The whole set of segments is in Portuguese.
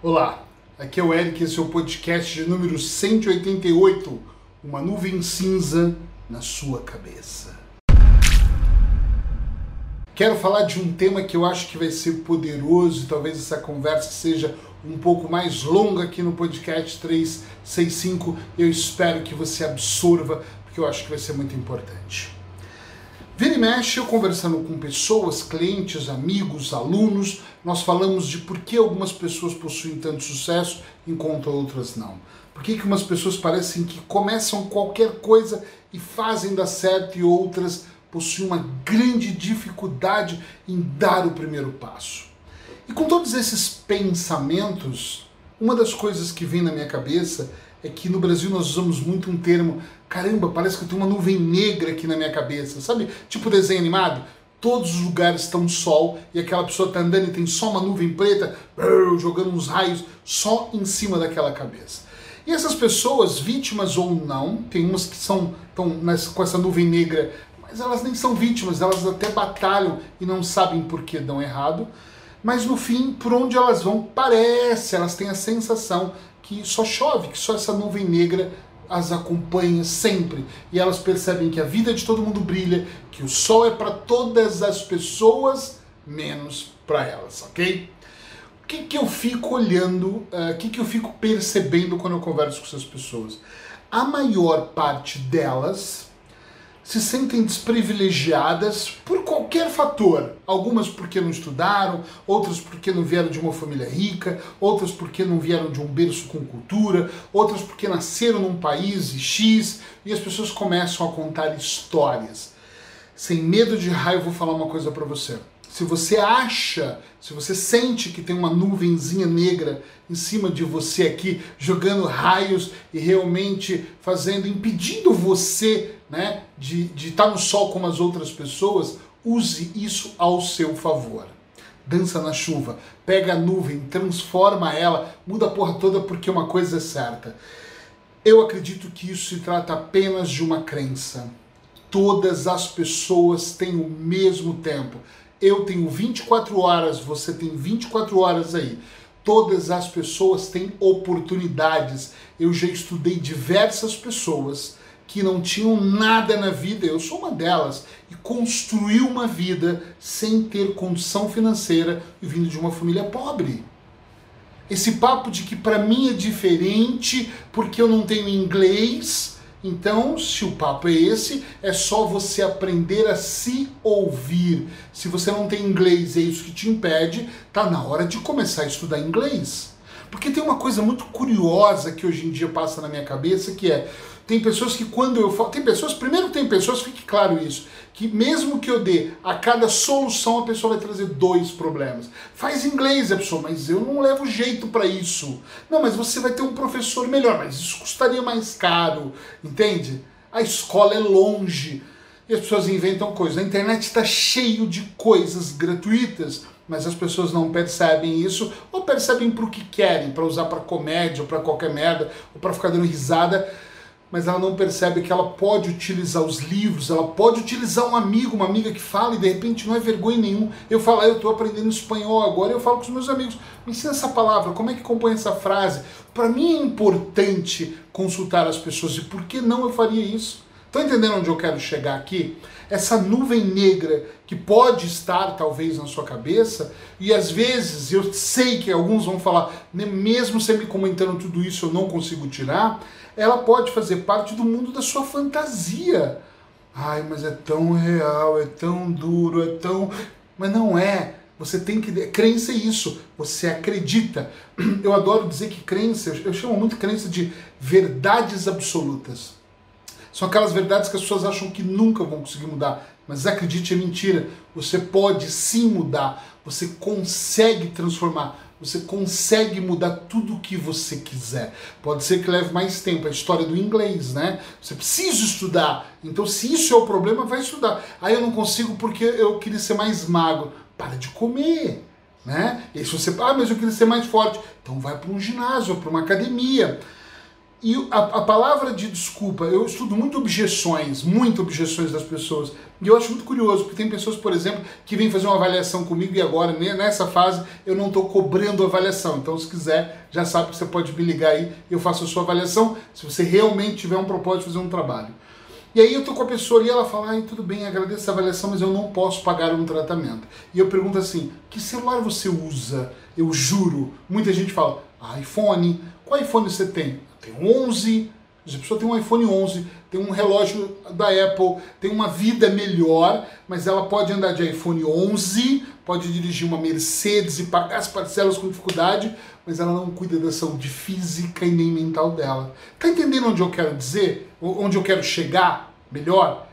Olá, aqui é o Eric, esse é o podcast de número 188, uma nuvem cinza na sua cabeça. Quero falar de um tema que eu acho que vai ser poderoso talvez essa conversa seja um pouco mais longa aqui no podcast 365. Eu espero que você absorva, porque eu acho que vai ser muito importante. Vira e mexe, eu conversando com pessoas, clientes, amigos, alunos, nós falamos de por que algumas pessoas possuem tanto sucesso enquanto outras não. Por que, que umas pessoas parecem que começam qualquer coisa e fazem dar certo e outras possuem uma grande dificuldade em dar o primeiro passo. E com todos esses pensamentos, uma das coisas que vem na minha cabeça é que no Brasil nós usamos muito um termo, caramba, parece que eu tenho uma nuvem negra aqui na minha cabeça, sabe? Tipo desenho animado. Todos os lugares estão sol e aquela pessoa está andando e tem só uma nuvem preta jogando uns raios só em cima daquela cabeça. E essas pessoas, vítimas ou não, tem umas que são estão com essa nuvem negra, mas elas nem são vítimas, elas até batalham e não sabem por que dão errado. Mas no fim, por onde elas vão, parece, elas têm a sensação que só chove, que só essa nuvem negra as acompanha sempre e elas percebem que a vida de todo mundo brilha, que o sol é para todas as pessoas, menos para elas, ok? O que, que eu fico olhando, uh, o que, que eu fico percebendo quando eu converso com essas pessoas? A maior parte delas se sentem desprivilegiadas por qualquer fator. Algumas porque não estudaram, outras porque não vieram de uma família rica, outras porque não vieram de um berço com cultura, outras porque nasceram num país X e as pessoas começam a contar histórias. Sem medo de raiva, vou falar uma coisa para você. Se você acha, se você sente que tem uma nuvenzinha negra em cima de você aqui, jogando raios e realmente fazendo, impedindo você né, de estar tá no sol como as outras pessoas, use isso ao seu favor. Dança na chuva, pega a nuvem, transforma ela, muda a porra toda porque uma coisa é certa. Eu acredito que isso se trata apenas de uma crença. Todas as pessoas têm o mesmo tempo. Eu tenho 24 horas, você tem 24 horas aí. Todas as pessoas têm oportunidades. Eu já estudei diversas pessoas que não tinham nada na vida, eu sou uma delas, e construiu uma vida sem ter condição financeira e vindo de uma família pobre. Esse papo de que para mim é diferente porque eu não tenho inglês, então, se o papo é esse, é só você aprender a se ouvir. Se você não tem inglês, é isso que te impede, tá na hora de começar a estudar inglês. Porque tem uma coisa muito curiosa que hoje em dia passa na minha cabeça, que é tem pessoas que quando eu falo. Tem pessoas, primeiro tem pessoas, fique claro isso, que mesmo que eu dê a cada solução, a pessoa vai trazer dois problemas. Faz inglês, a pessoa, mas eu não levo jeito para isso. Não, mas você vai ter um professor melhor, mas isso custaria mais caro, entende? A escola é longe. E as pessoas inventam coisas. A internet está cheio de coisas gratuitas, mas as pessoas não percebem isso ou percebem para o que querem, para usar para comédia ou para qualquer merda, ou para ficar dando risada mas ela não percebe que ela pode utilizar os livros, ela pode utilizar um amigo, uma amiga que fala e de repente não é vergonha nenhum. Eu falo, ah, eu estou aprendendo espanhol agora, eu falo com os meus amigos, me ensina essa palavra, como é que compõe essa frase? Para mim é importante consultar as pessoas e por que não eu faria isso? Estão entendendo onde eu quero chegar aqui? Essa nuvem negra que pode estar talvez na sua cabeça, e às vezes eu sei que alguns vão falar, mesmo você me comentando tudo isso eu não consigo tirar, ela pode fazer parte do mundo da sua fantasia. Ai, mas é tão real, é tão duro, é tão. Mas não é. Você tem que. Crença é isso. Você acredita. Eu adoro dizer que crença, eu chamo muito crença de verdades absolutas. São aquelas verdades que as pessoas acham que nunca vão conseguir mudar. Mas acredite, é mentira. Você pode sim mudar. Você consegue transformar você consegue mudar tudo o que você quiser. Pode ser que leve mais tempo, a história do inglês, né? Você precisa estudar. Então, se isso é o problema, vai estudar. Aí eu não consigo porque eu queria ser mais magro. Para de comer, né? E se você, ah, mas eu queria ser mais forte, então vai para um ginásio, para uma academia. E a, a, palavra de desculpa, eu estudo muito objeções, muito objeções das pessoas. E eu acho muito curioso, porque tem pessoas, por exemplo, que vêm fazer uma avaliação comigo e agora, nessa fase, eu não estou cobrando avaliação. Então, se quiser, já sabe que você pode me ligar aí, eu faço a sua avaliação, se você realmente tiver um propósito de fazer um trabalho. E aí eu tô com a pessoa ali, ela fala, ai, tudo bem, agradeço a avaliação, mas eu não posso pagar um tratamento. E eu pergunto assim, que celular você usa? Eu juro, muita gente fala, iPhone, qual iPhone você tem? tem um 11, a pessoa tem um iPhone 11, tem um relógio da Apple, tem uma vida melhor, mas ela pode andar de iPhone 11, pode dirigir uma Mercedes e pagar as parcelas com dificuldade, mas ela não cuida da saúde física e nem mental dela. Tá entendendo onde eu quero dizer? Onde eu quero chegar? Melhor?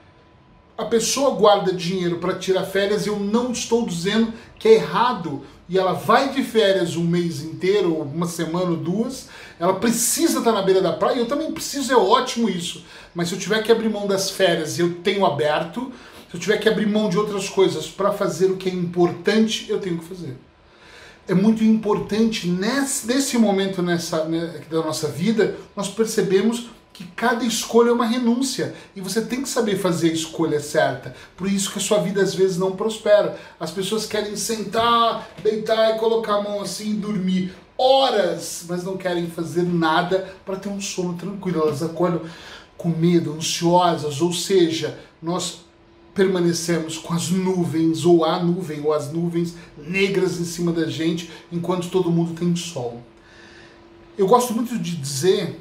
A pessoa guarda dinheiro para tirar férias e eu não estou dizendo que é errado e ela vai de férias um mês inteiro, uma semana ou duas, ela precisa estar na beira da praia, eu também preciso, é ótimo isso. Mas se eu tiver que abrir mão das férias, eu tenho aberto. Se eu tiver que abrir mão de outras coisas para fazer o que é importante, eu tenho que fazer. É muito importante nesse, nesse momento nessa, né, da nossa vida, nós percebemos que cada escolha é uma renúncia e você tem que saber fazer a escolha certa. Por isso que a sua vida às vezes não prospera. As pessoas querem sentar, deitar e colocar a mão assim e dormir horas, mas não querem fazer nada para ter um sono tranquilo. Elas acordam com medo, ansiosas, ou seja, nós permanecemos com as nuvens, ou a nuvem, ou as nuvens negras em cima da gente, enquanto todo mundo tem sol. Eu gosto muito de dizer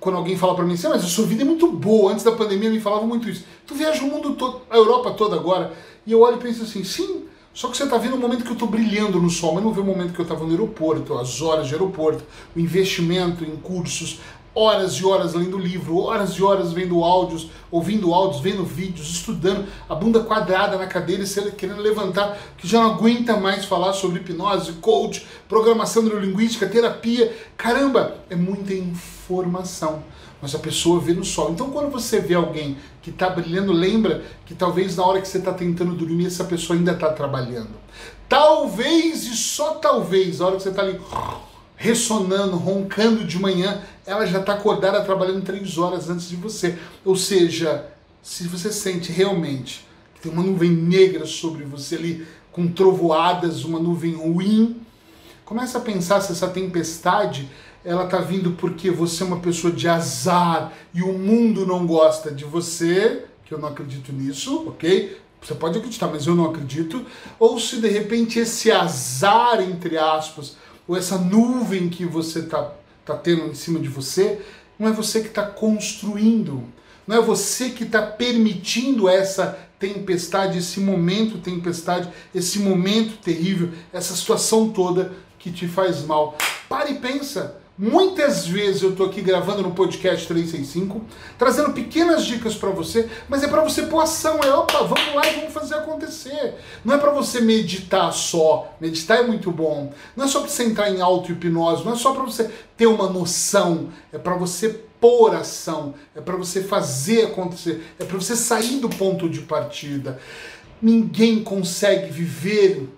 quando alguém fala para mim assim, ah, mas a sua vida é muito boa, antes da pandemia me falava muito isso. Tu viaja o mundo todo, a Europa toda agora, e eu olho e penso assim, sim, só que você está vendo o momento que eu estou brilhando no sol, mas não vê o momento que eu estava no aeroporto, as horas de aeroporto, o investimento em cursos, horas e horas lendo livro, horas e horas vendo áudios, ouvindo áudios, vendo vídeos, estudando, a bunda quadrada na cadeira e querendo levantar, que já não aguenta mais falar sobre hipnose, coach, programação neurolinguística, terapia. Caramba, é muita informação. Mas a pessoa vê no sol. Então, quando você vê alguém que está brilhando, lembra que talvez na hora que você está tentando dormir, essa pessoa ainda está trabalhando. Talvez e só talvez, a hora que você está ali ressonando, roncando de manhã, ela já está acordada trabalhando três horas antes de você. Ou seja, se você sente realmente que tem uma nuvem negra sobre você ali, com trovoadas, uma nuvem ruim, começa a pensar se essa tempestade ela está vindo porque você é uma pessoa de azar e o mundo não gosta de você, que eu não acredito nisso, ok? Você pode acreditar, mas eu não acredito. Ou se de repente esse azar, entre aspas, ou essa nuvem que você está tá tendo em cima de você, não é você que está construindo, não é você que está permitindo essa tempestade, esse momento tempestade, esse momento terrível, essa situação toda que te faz mal. Pare e pensa. Muitas vezes eu estou aqui gravando no podcast 365, trazendo pequenas dicas para você, mas é para você pôr ação, é opa, vamos lá e vamos fazer acontecer. Não é para você meditar só, meditar é muito bom. Não é só para você entrar em auto-hipnose, não é só para você ter uma noção, é para você pôr ação, é para você fazer acontecer, é para você sair do ponto de partida. Ninguém consegue viver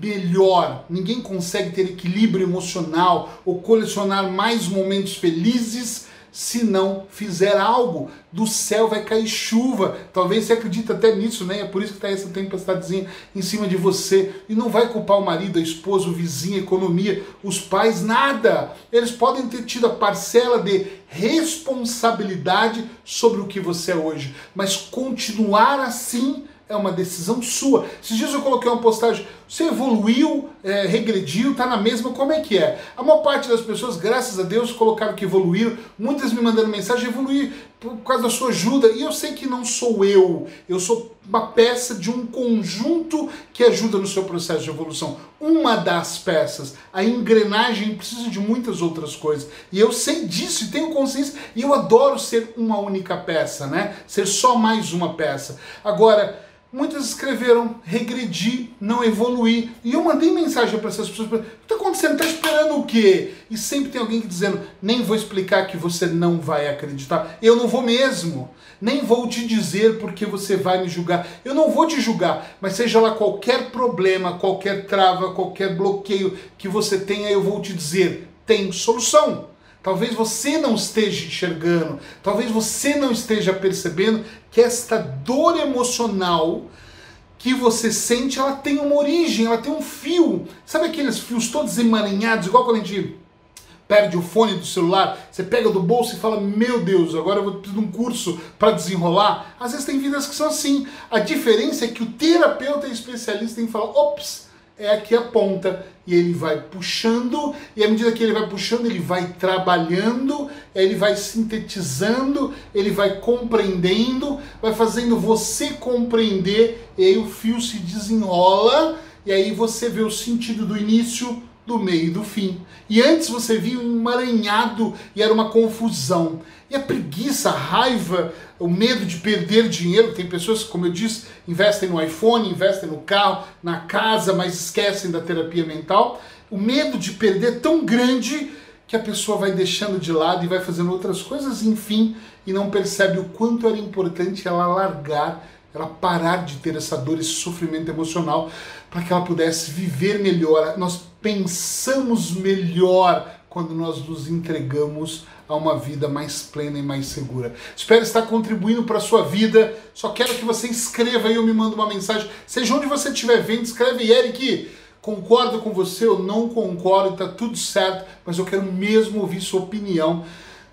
melhor. Ninguém consegue ter equilíbrio emocional ou colecionar mais momentos felizes se não fizer algo. Do céu vai cair chuva. Talvez você acredite até nisso, né? É por isso que está essa tempestadezinha em cima de você. E não vai culpar o marido, a esposa, o vizinho, a economia, os pais, nada. Eles podem ter tido a parcela de responsabilidade sobre o que você é hoje, mas continuar assim é uma decisão sua. Esses dias eu coloquei uma postagem, você evoluiu, é, regrediu, tá na mesma, como é que é? A maior parte das pessoas, graças a Deus, colocaram que evoluíram, muitas me mandando mensagem, evoluí por causa da sua ajuda, e eu sei que não sou eu, eu sou uma peça de um conjunto que ajuda no seu processo de evolução. Uma das peças, a engrenagem precisa de muitas outras coisas, e eu sei disso e tenho consciência, e eu adoro ser uma única peça, né? Ser só mais uma peça. Agora, Muitas escreveram regredir, não evoluir. E eu mandei mensagem para essas pessoas: o que está acontecendo? Está esperando o quê? E sempre tem alguém dizendo: nem vou explicar que você não vai acreditar. Eu não vou mesmo. Nem vou te dizer porque você vai me julgar. Eu não vou te julgar, mas seja lá qualquer problema, qualquer trava, qualquer bloqueio que você tenha, eu vou te dizer: tem solução. Talvez você não esteja enxergando, talvez você não esteja percebendo que esta dor emocional que você sente, ela tem uma origem, ela tem um fio. Sabe aqueles fios todos emaranhados, igual quando a gente perde o fone do celular, você pega do bolso e fala: Meu Deus, agora eu vou precisar de um curso para desenrolar. Às vezes tem vidas que são assim. A diferença é que o terapeuta e especialista tem que falar: Ops, é aqui a ponta. E ele vai puxando, e à medida que ele vai puxando, ele vai trabalhando, ele vai sintetizando, ele vai compreendendo, vai fazendo você compreender, e aí o fio se desenrola, e aí você vê o sentido do início, do meio e do fim. E antes você via um emaranhado e era uma confusão. E a preguiça, a raiva, o medo de perder dinheiro, tem pessoas que, como eu disse, investem no iPhone, investem no carro, na casa, mas esquecem da terapia mental. O medo de perder é tão grande que a pessoa vai deixando de lado e vai fazendo outras coisas, enfim, e não percebe o quanto era importante ela largar, ela parar de ter essa dor, esse sofrimento emocional, para que ela pudesse viver melhor. Nós pensamos melhor quando nós nos entregamos a uma vida mais plena e mais segura. Espero estar contribuindo para a sua vida. Só quero que você escreva aí ou me manda uma mensagem. Seja onde você estiver vendo, escreve aí, Eric. Concordo com você, eu não concordo, está tudo certo, mas eu quero mesmo ouvir sua opinião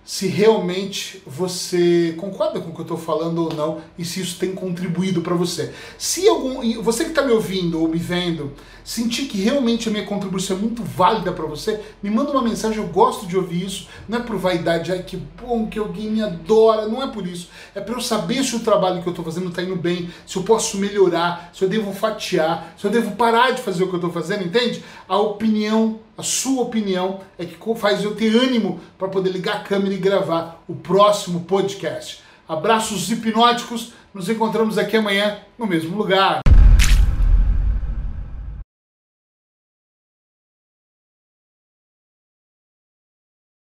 se realmente você concorda com o que eu estou falando ou não e se isso tem contribuído para você. Se algum, você que está me ouvindo ou me vendo sentir que realmente a minha contribuição é muito válida para você, me manda uma mensagem, eu gosto de ouvir isso. Não é por vaidade, ai que bom que alguém me adora, não é por isso. É para eu saber se o trabalho que eu estou fazendo está indo bem, se eu posso melhorar, se eu devo fatiar, se eu devo parar de fazer o que eu estou fazendo, entende? A opinião a sua opinião é que faz eu ter ânimo para poder ligar a câmera e gravar o próximo podcast. Abraços hipnóticos, nos encontramos aqui amanhã no mesmo lugar.